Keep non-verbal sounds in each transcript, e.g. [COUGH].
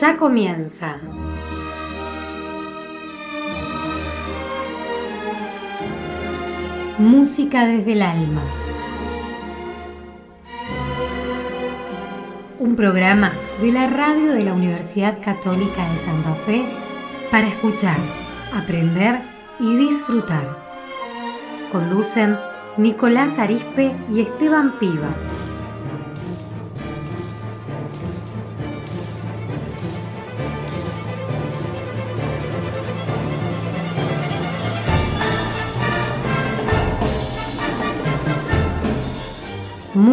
Ya comienza. Música desde el alma. Un programa de la radio de la Universidad Católica de Santa Fe para escuchar, aprender y disfrutar. Conducen Nicolás Arispe y Esteban Piva.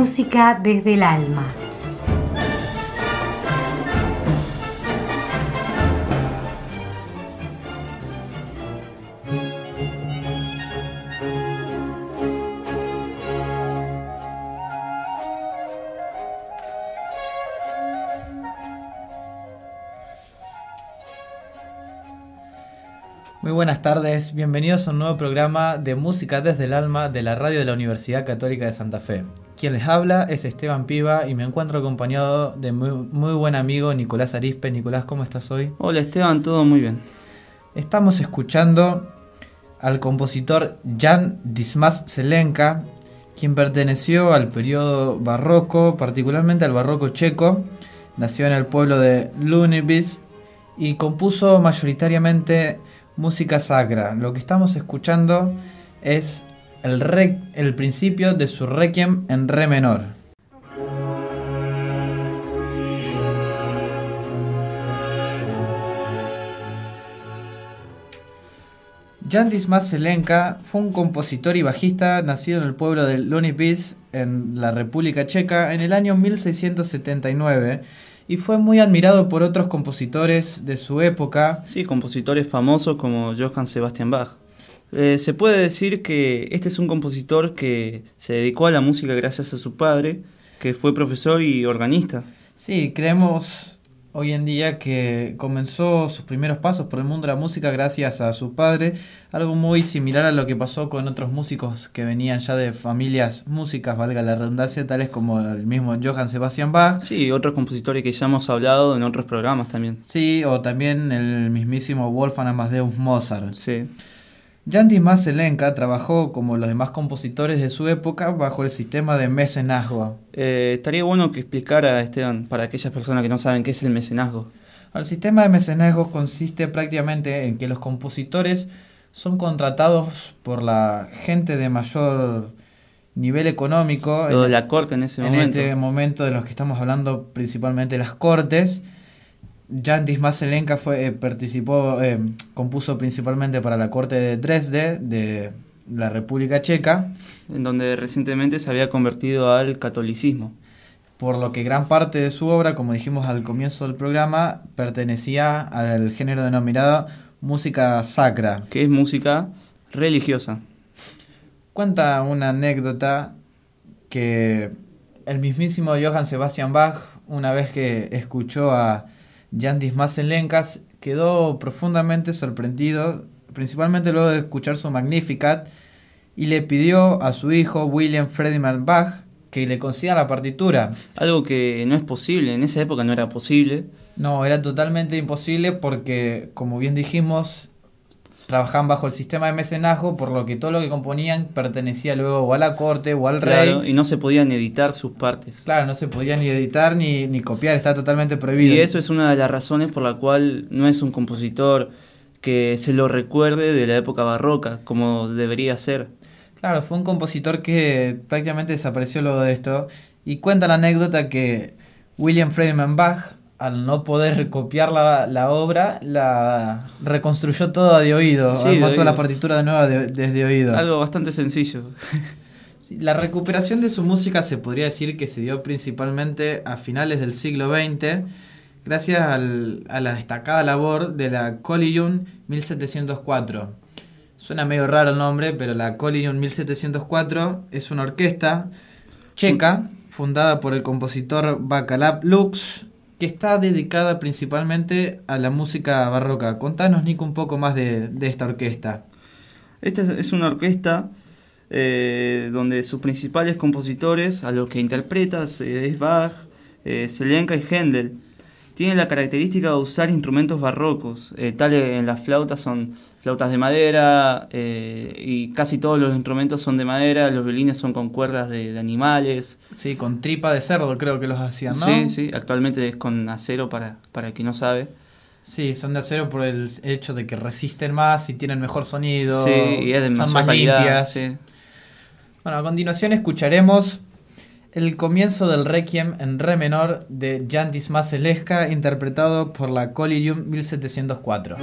Música desde el alma. Muy buenas tardes, bienvenidos a un nuevo programa de Música desde el Alma de la radio de la Universidad Católica de Santa Fe. Quien les habla es Esteban Piva y me encuentro acompañado de muy, muy buen amigo Nicolás Arispe. Nicolás, ¿cómo estás hoy? Hola Esteban, todo muy bien. Estamos escuchando al compositor Jan Dismas Zelenka, quien perteneció al periodo barroco, particularmente al barroco checo. Nació en el pueblo de Lunibis y compuso mayoritariamente música sacra. Lo que estamos escuchando es el, re, el principio de su requiem en re menor. Jan Dismas Zelenka fue un compositor y bajista nacido en el pueblo de Lunipice, en la República Checa, en el año 1679 y fue muy admirado por otros compositores de su época. Sí, compositores famosos como Johann Sebastian Bach. Eh, se puede decir que este es un compositor que se dedicó a la música gracias a su padre, que fue profesor y organista. Sí, creemos hoy en día que comenzó sus primeros pasos por el mundo de la música gracias a su padre, algo muy similar a lo que pasó con otros músicos que venían ya de familias músicas, valga la redundancia, tales como el mismo Johann Sebastian Bach. Sí, otros compositores que ya hemos hablado en otros programas también. Sí, o también el mismísimo Wolfgang Amadeus Mozart. Sí. Jan Dismas Zelenka trabajó como los demás compositores de su época bajo el sistema de mecenazgo. Eh, estaría bueno que explicara, Esteban, para aquellas personas que no saben qué es el mecenazgo. El sistema de mecenazgo consiste prácticamente en que los compositores son contratados por la gente de mayor nivel económico. Lo de la corte en ese en momento. este momento de los que estamos hablando principalmente las cortes. Jan Dismas Zelenka fue, eh, participó, eh, compuso principalmente para la corte de Dresde, de la República Checa. En donde recientemente se había convertido al catolicismo. Por lo que gran parte de su obra, como dijimos al comienzo del programa, pertenecía al género denominado música sacra. Que es música religiosa. Cuenta una anécdota que el mismísimo Johann Sebastian Bach, una vez que escuchó a Jan Dismas Zelenka, quedó profundamente sorprendido, principalmente luego de escuchar su Magnificat, y le pidió a su hijo William Ferdinand Bach que le conceda la partitura. Algo que no es posible, en esa época no era posible. No, era totalmente imposible porque, como bien dijimos, trabajaban bajo el sistema de mecenazgo, por lo que todo lo que componían pertenecía luego o a la corte o al Claro, rey. y no se podían editar sus partes. Claro, no se podía ni editar ni, ni copiar, está totalmente prohibido. Y eso es una de las razones por la cual no es un compositor que se lo recuerde de la época barroca, como debería ser. Claro, fue un compositor que prácticamente desapareció luego de esto. Y cuenta la anécdota que William Friedman Bach, al no poder copiar la, la obra, la reconstruyó toda de oído. Sí, armó de toda la partitura de nueva de- desde oído. Algo bastante sencillo. [LAUGHS] Sí, La recuperación de su música se podría decir que se dio principalmente a finales del siglo XX, gracias al- a la destacada labor de la Collegium 1704. Suena medio raro el nombre, pero la Collegium 1704 es una orquesta checa fundada por el compositor Bacalab Lux, que está dedicada principalmente a la música barroca. Contanos, Nico, un poco más de, de esta orquesta. Esta es una orquesta eh, donde sus principales compositores, a los que interpreta, eh, es Bach, eh, Zelenka y Händel. tiene la característica de usar instrumentos barrocos. Eh, tales en las flautas son flautas de madera eh, y casi todos los instrumentos son de madera, los violines son con cuerdas de, animales. Sí, con tripa de cerdo creo que los hacían, ¿no? Sí, sí, actualmente es con acero para, para el que no sabe. Sí, son de acero por el hecho de que resisten más y tienen mejor sonido. Sí, y es de son más limpias. Bueno, a continuación escucharemos el comienzo del Requiem en Re menor de Jan Dismas interpretado por la Collegium 1704.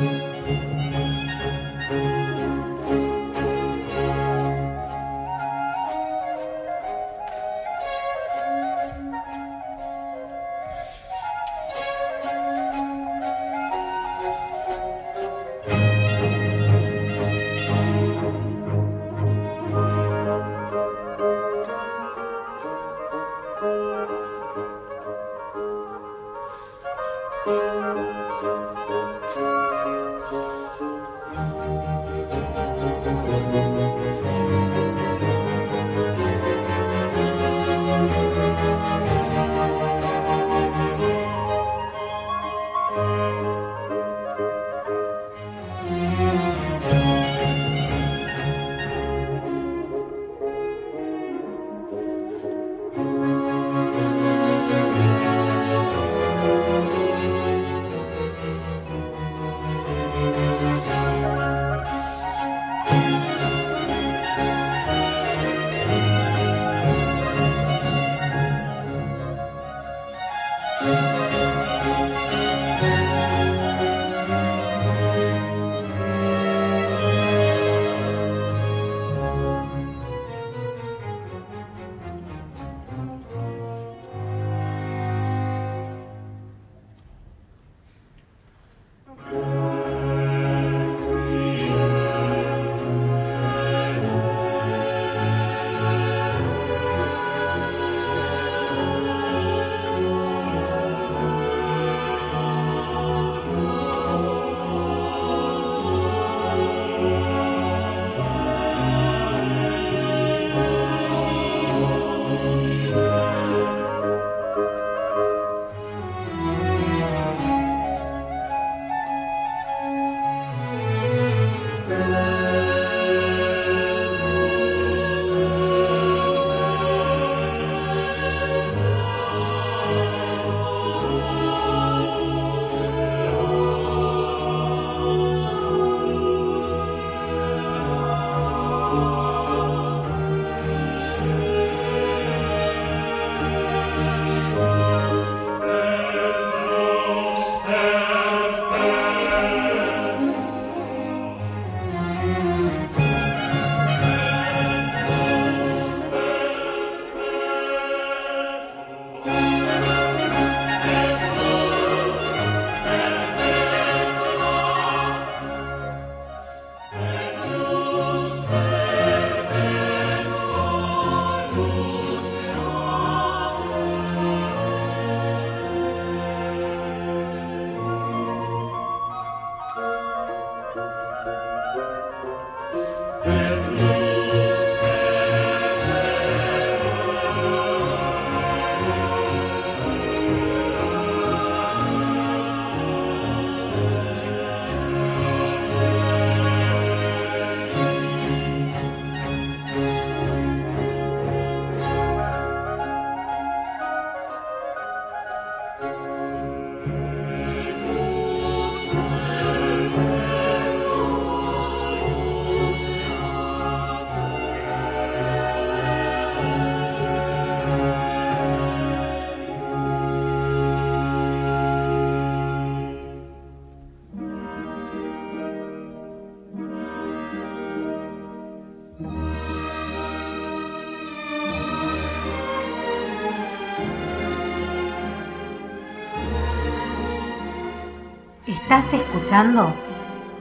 Estás escuchando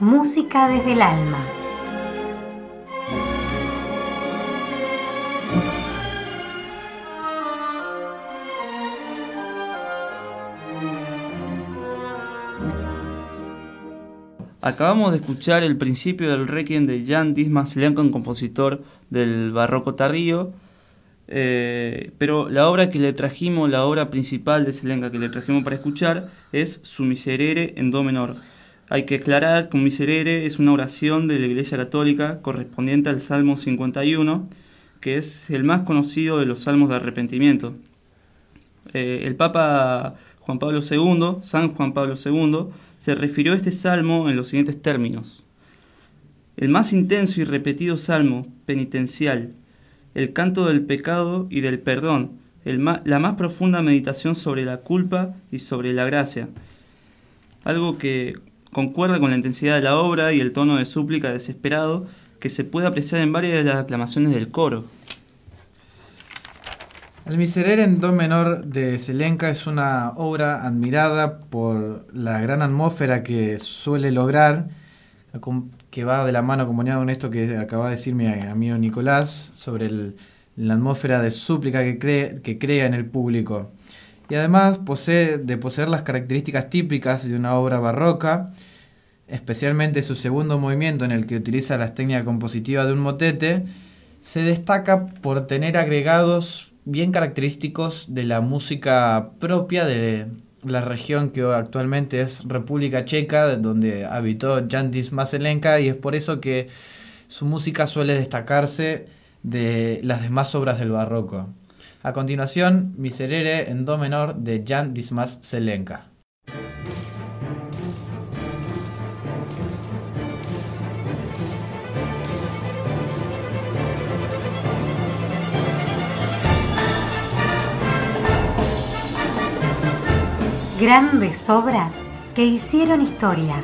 Música desde el Alma. Acabamos de escuchar el principio del Requiem de Jan Dismas Leancon, compositor del barroco tardío, Eh, pero la obra que le trajimos, la obra principal de Selenca que le trajimos para escuchar es su Miserere en Do menor. Hay que aclarar que un Miserere es una oración de la Iglesia Católica correspondiente al Salmo 51, que es el más conocido de los salmos de arrepentimiento. Eh, el Papa Juan Pablo II, San Juan Pablo II, se refirió a este salmo en los siguientes términos. El más intenso y repetido salmo penitencial el canto del pecado y del perdón, la más profunda meditación sobre la culpa y sobre la gracia. Algo que concuerda con la intensidad de la obra y el tono de súplica desesperado que se puede apreciar en varias de las aclamaciones del coro. El Miserere en Do menor de Selenca es una obra admirada por la gran atmósfera que suele lograr, que va de la mano acompañado con esto que acaba de decir mi amigo Nicolás sobre la atmósfera de súplica que, crea en el público. Y además posee, de poseer las características típicas de una obra barroca, especialmente su segundo movimiento en el que utiliza las técnicas compositivas de un motete, se destaca por tener agregados bien característicos de la música propia de, la región que actualmente es República Checa, donde habitó Jan Maselenka, y es por eso que su música suele destacarse de las demás obras del barroco. A continuación, Miserere en Do menor de Jan Dismas Selenka. Grandes obras que hicieron historia.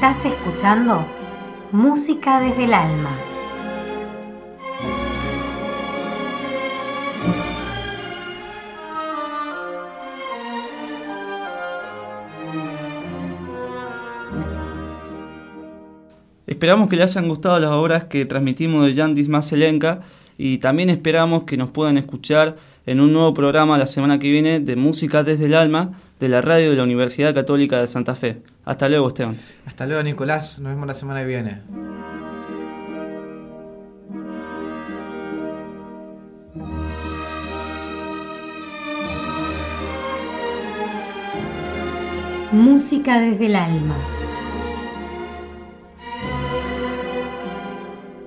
Estás escuchando Música desde el Alma. Esperamos que les hayan gustado las obras que transmitimos de Yandis más Selenca y también esperamos que nos puedan escuchar en un nuevo programa la semana que viene de Música desde el Alma de la radio de la Universidad Católica de Santa Fe. Hasta luego, Esteban. Hasta luego, Nicolás. Nos vemos la semana que viene. Música desde el alma.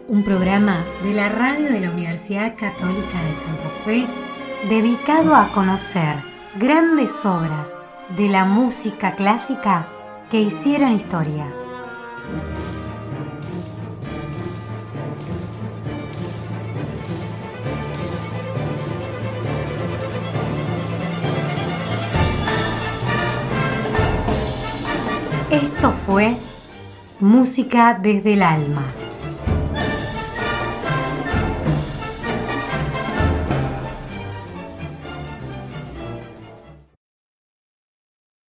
Un programa de la radio de la Universidad Católica de Santa Fe dedicado a conocer grandes obras de la música clásica que hicieron historia. Esto fue Música desde el Alma.